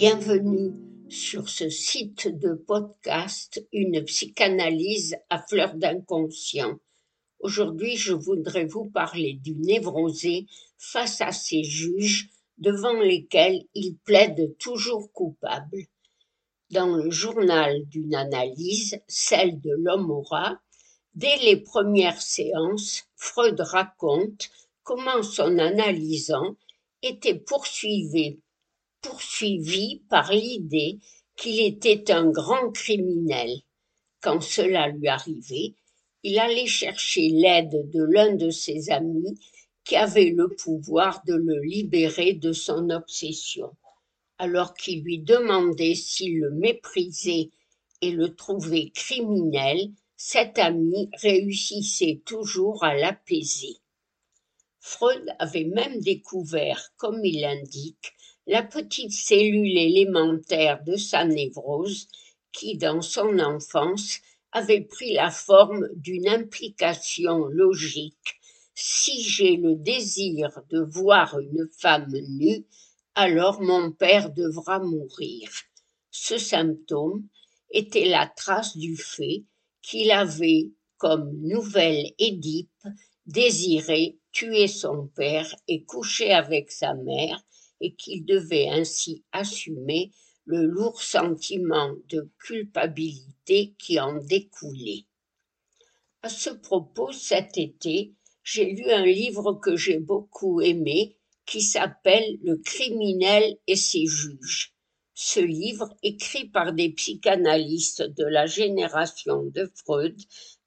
Bienvenue sur ce site de podcast Une psychanalyse à fleur d'inconscient. Aujourd'hui, je voudrais vous parler du névrosé face à ses juges devant lesquels il plaide toujours coupable. Dans le journal d'une analyse, celle de l'homme aura, dès les premières séances, Freud raconte comment son analysant était poursuivi poursuivi par l'idée qu'il était un grand criminel. Quand cela lui arrivait, il allait chercher l'aide de l'un de ses amis qui avait le pouvoir de le libérer de son obsession. Alors qu'il lui demandait s'il le méprisait et le trouvait criminel, cet ami réussissait toujours à l'apaiser. Freud avait même découvert, comme il l'indique, la petite cellule élémentaire de sa névrose qui, dans son enfance, avait pris la forme d'une implication logique. Si j'ai le désir de voir une femme nue, alors mon père devra mourir. Ce symptôme était la trace du fait qu'il avait, comme nouvelle Édipe, désiré tuer son père et coucher avec sa mère, et qu'il devait ainsi assumer le lourd sentiment de culpabilité qui en découlait. À ce propos, cet été, j'ai lu un livre que j'ai beaucoup aimé qui s'appelle Le criminel et ses juges. Ce livre, écrit par des psychanalystes de la génération de Freud,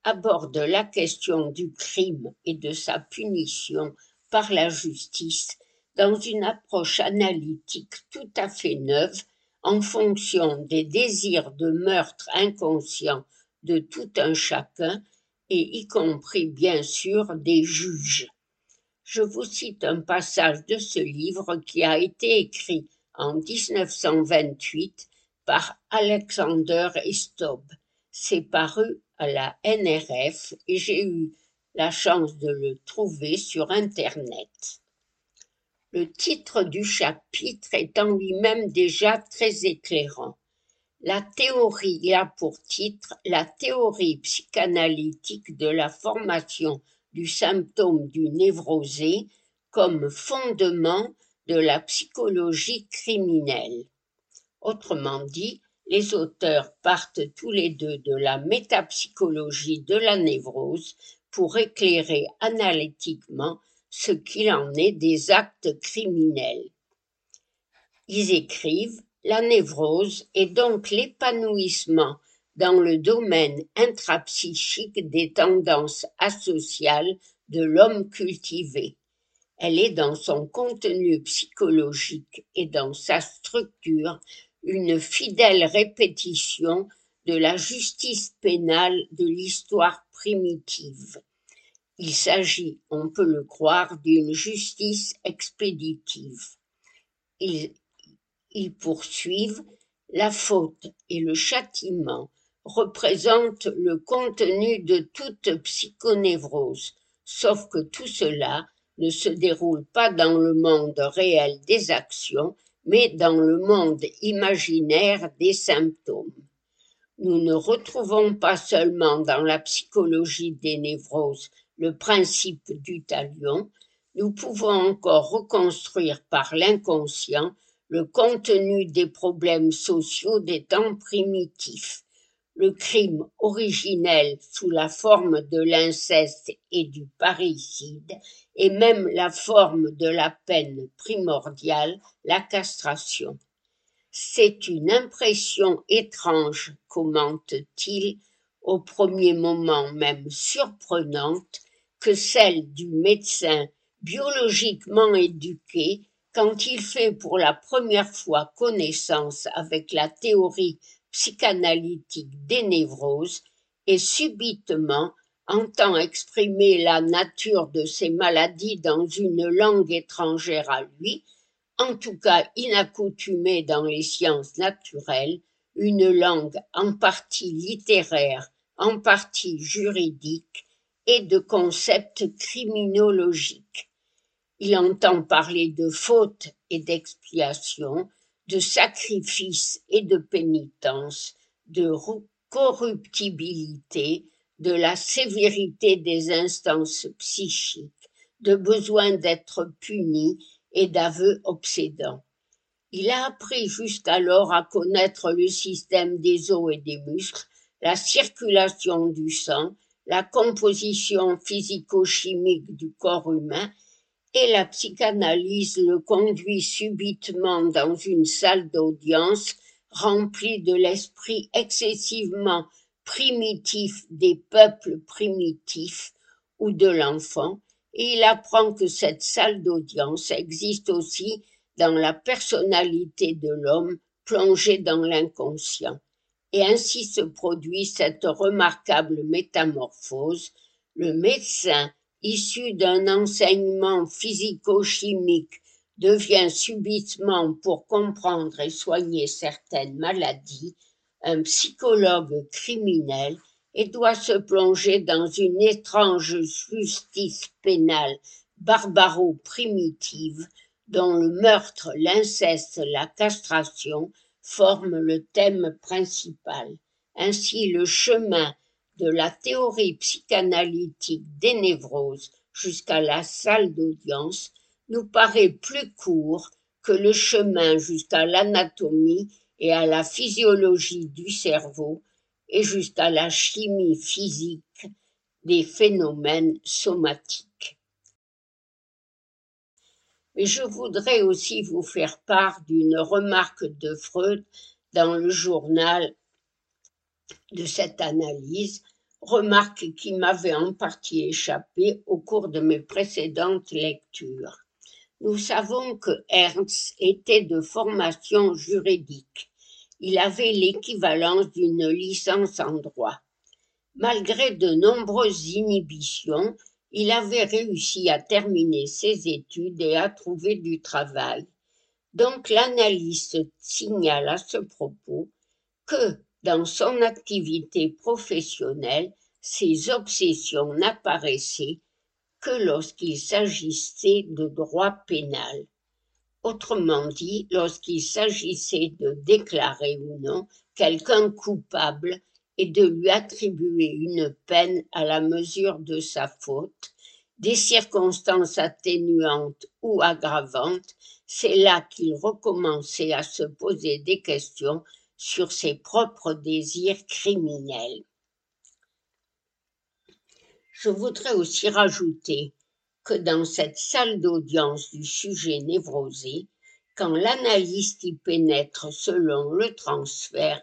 aborde la question du crime et de sa punition par la justice dans une approche analytique tout à fait neuve en fonction des désirs de meurtre inconscient de tout un chacun et y compris bien sûr des juges. Je vous cite un passage de ce livre qui a été écrit en 1928 par Alexander Estob. C'est paru à la NRF et j'ai eu la chance de le trouver sur Internet. Le titre du chapitre est en lui-même déjà très éclairant. La théorie a pour titre La théorie psychanalytique de la formation du symptôme du névrosé comme fondement de la psychologie criminelle. Autrement dit, les auteurs partent tous les deux de la métapsychologie de la névrose pour éclairer analytiquement ce qu'il en est des actes criminels. Ils écrivent La névrose est donc l'épanouissement dans le domaine intrapsychique des tendances asociales de l'homme cultivé. Elle est dans son contenu psychologique et dans sa structure une fidèle répétition de la justice pénale de l'histoire primitive. Il s'agit, on peut le croire, d'une justice expéditive. Ils, poursuivent la faute et le châtiment représentent le contenu de toute psychonévrose, sauf que tout cela ne se déroule pas dans le monde réel des actions, mais dans le monde imaginaire des symptômes. Nous ne retrouvons pas seulement dans la psychologie des névroses le principe du talion, nous pouvons encore reconstruire par l'inconscient le contenu des problèmes sociaux des temps primitifs. Le crime originel sous la forme de l'inceste et du parricide, et même la forme de la peine primordiale, la castration. C'est une impression étrange, commente-t-il, au premier moment même surprenante, que celle du médecin biologiquement éduqué quand il fait pour la première fois connaissance avec la théorie psychanalytique des névroses et subitement entend exprimer la nature de ces maladies dans une langue étrangère à lui, en tout cas inaccoutumée dans les sciences naturelles, une langue en partie littéraire, en partie juridique, et de concepts criminologiques. Il entend parler de faute et d'expiation, de sacrifice et de pénitence, de corruptibilité, de la sévérité des instances psychiques, de besoin d'être puni et d'aveux obsédants. Il a appris jusqu'alors à connaître le système des os et des muscles, la circulation du sang, la composition physico-chimique du corps humain et la psychanalyse le conduit subitement dans une salle d'audience remplie de l'esprit excessivement primitif des peuples primitifs ou de l'enfant, et il apprend que cette salle d'audience existe aussi dans la personnalité de l'homme plongé dans l'inconscient. Et ainsi se produit cette remarquable métamorphose. Le médecin, issu d'un enseignement physico-chimique, devient subitement, pour comprendre et soigner certaines maladies, un psychologue criminel et doit se plonger dans une étrange justice pénale barbaro-primitive dont le meurtre, l'inceste, la castration forment le thème principal. Ainsi, le chemin de la théorie psychanalytique des névroses jusqu'à la salle d'audience nous paraît plus court que le chemin jusqu'à l'anatomie et à la physiologie du cerveau et jusqu'à la chimie physique des phénomènes somatiques. Mais je voudrais aussi vous faire part d'une remarque de Freud dans le journal de cette analyse, remarque qui m'avait en partie échappé au cours de mes précédentes lectures. Nous savons que Ernst était de formation juridique il avait l'équivalence d'une licence en droit. Malgré de nombreuses inhibitions, il avait réussi à terminer ses études et à trouver du travail. Donc l'analyste signale à ce propos que dans son activité professionnelle, ses obsessions n'apparaissaient que lorsqu'il s'agissait de droit pénal. Autrement dit, lorsqu'il s'agissait de déclarer ou non quelqu'un coupable et de lui attribuer une peine à la mesure de sa faute, des circonstances atténuantes ou aggravantes, c'est là qu'il recommençait à se poser des questions sur ses propres désirs criminels. Je voudrais aussi rajouter que dans cette salle d'audience du sujet névrosé, quand l'analyste y pénètre selon le transfert,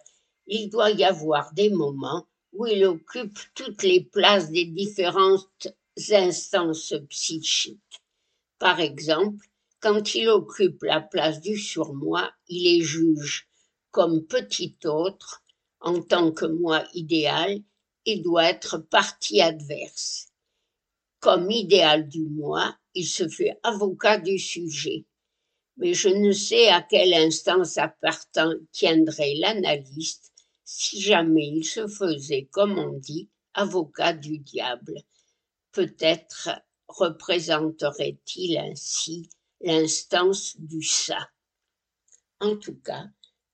il doit y avoir des moments où il occupe toutes les places des différentes instances psychiques. Par exemple, quand il occupe la place du surmoi, il est juge comme petit autre, en tant que moi idéal, il doit être partie adverse. Comme idéal du moi, il se fait avocat du sujet. Mais je ne sais à quelle instance appartiendrait l'analyste si jamais il se faisait, comme on dit, avocat du diable. Peut-être représenterait-il ainsi l'instance du ça. En tout cas,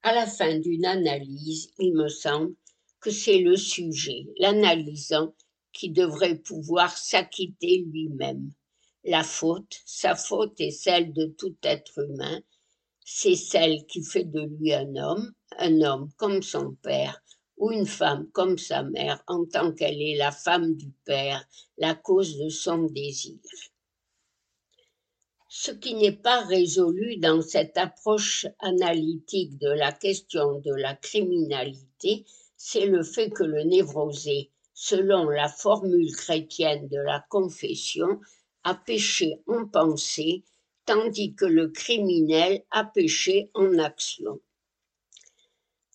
à la fin d'une analyse, il me semble que c'est le sujet, l'analysant, qui devrait pouvoir s'acquitter lui-même. La faute, sa faute est celle de tout être humain, c'est celle qui fait de lui un homme, un homme comme son père, ou une femme comme sa mère, en tant qu'elle est la femme du père, la cause de son désir. Ce qui n'est pas résolu dans cette approche analytique de la question de la criminalité, c'est le fait que le névrosé, selon la formule chrétienne de la confession, a péché en pensée, tandis que le criminel a péché en action.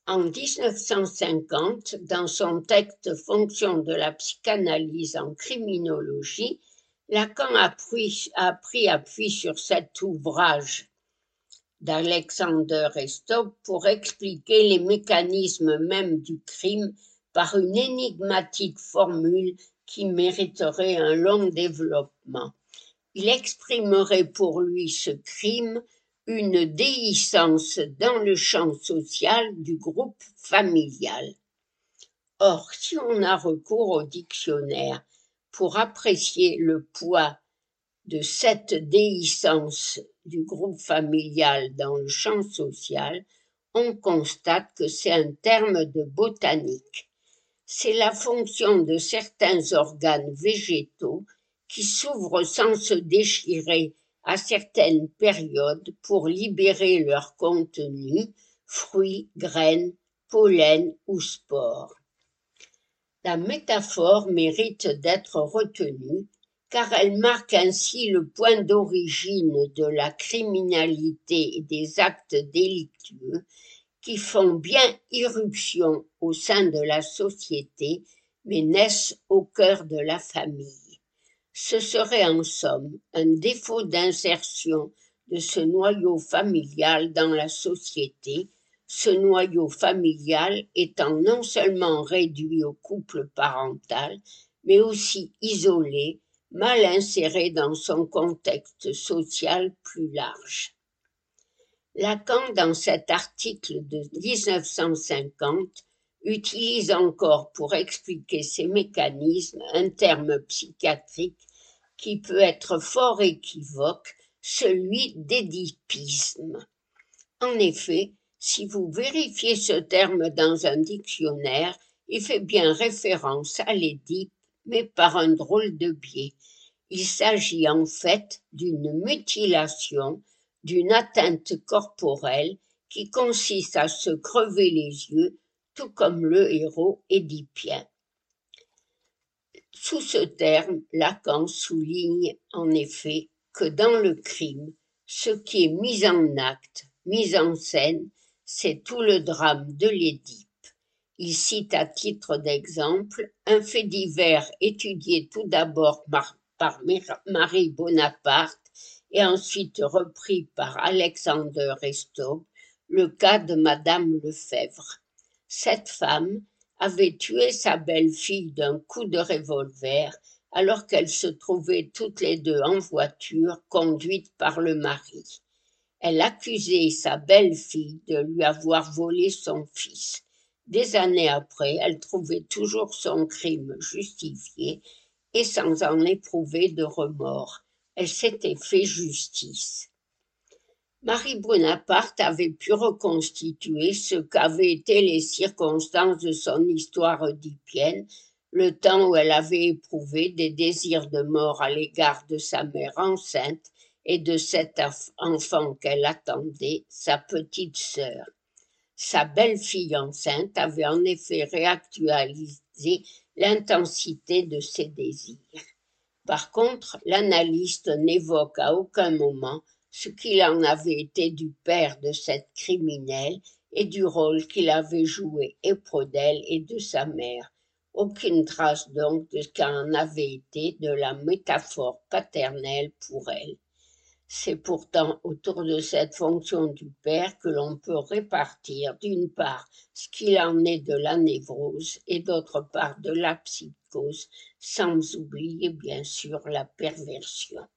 En 1950, dans son texte Fonction de la psychanalyse en criminologie, Lacan a pris, appui sur cet ouvrage d'Alexander Estop pour expliquer les mécanismes mêmes du crime par une énigmatique formule qui mériterait un long développement. Il exprimerait pour lui ce crime une déhiscence dans le champ social du groupe familial. Or, si on a recours au dictionnaire pour apprécier le poids de cette déhiscence du groupe familial dans le champ social, on constate que c'est un terme de botanique. C'est la fonction de certains organes végétaux qui s'ouvrent sans se déchirer à certaines périodes pour libérer leur contenu, fruits, graines, pollen ou spores. La métaphore mérite d'être retenue car elle marque ainsi le point d'origine de la criminalité et des actes délictueux qui font bien irruption au sein de la société, mais naissent au cœur de la famille. Ce serait en somme un défaut d'insertion de ce noyau familial dans la société, ce noyau familial étant non seulement réduit au couple parental, mais aussi isolé, mal inséré dans son contexte social plus large. Lacan, dans cet article de 1950, utilise encore pour expliquer ces mécanismes un terme psychiatrique qui peut être fort équivoque, celui d'édipisme. En effet, si vous vérifiez ce terme dans un dictionnaire, il fait bien référence à l'Édipe mais par un drôle de biais. Il s'agit en fait d'une mutilation, d'une atteinte corporelle qui consiste à se crever les yeux, tout comme le héros édipien. Sous ce terme, Lacan souligne en effet que dans le crime, ce qui est mis en acte, mis en scène, c'est tout le drame de l'Édipe. Il cite à titre d'exemple un fait divers étudié tout d'abord par, Marie Bonaparte et ensuite repris par Alexander Restaub, le cas de Madame Lefebvre. Cette femme avait tué sa belle-fille d'un coup de revolver alors qu'elles se trouvaient toutes les deux en voiture conduite par le mari. Elle accusait sa belle-fille de lui avoir volé son fils. Des années après, elle trouvait toujours son crime justifié et sans en éprouver de remords. Elle s'était fait justice. Marie Bonaparte avait pu reconstituer ce qu'avaient été les circonstances de son histoire oedipienne, le temps où elle avait éprouvé des désirs de mort à l'égard de sa mère enceinte et de cet enfant qu'elle attendait, sa petite sœur. Sa belle-fille enceinte avait en effet réactualisé l'intensité de ses désirs. Par contre, l'analyste n'évoque à aucun moment ce qu'il en avait été du père de cette criminelle et du rôle qu'il avait joué auprès d'elle et de sa mère. Aucune trace donc de ce qu'en avait été de la métaphore paternelle pour elle. C'est pourtant autour de cette fonction du père que l'on peut répartir d'une part ce qu'il en est de la névrose et d'autre part de la psychose, sans oublier bien sûr la perversion.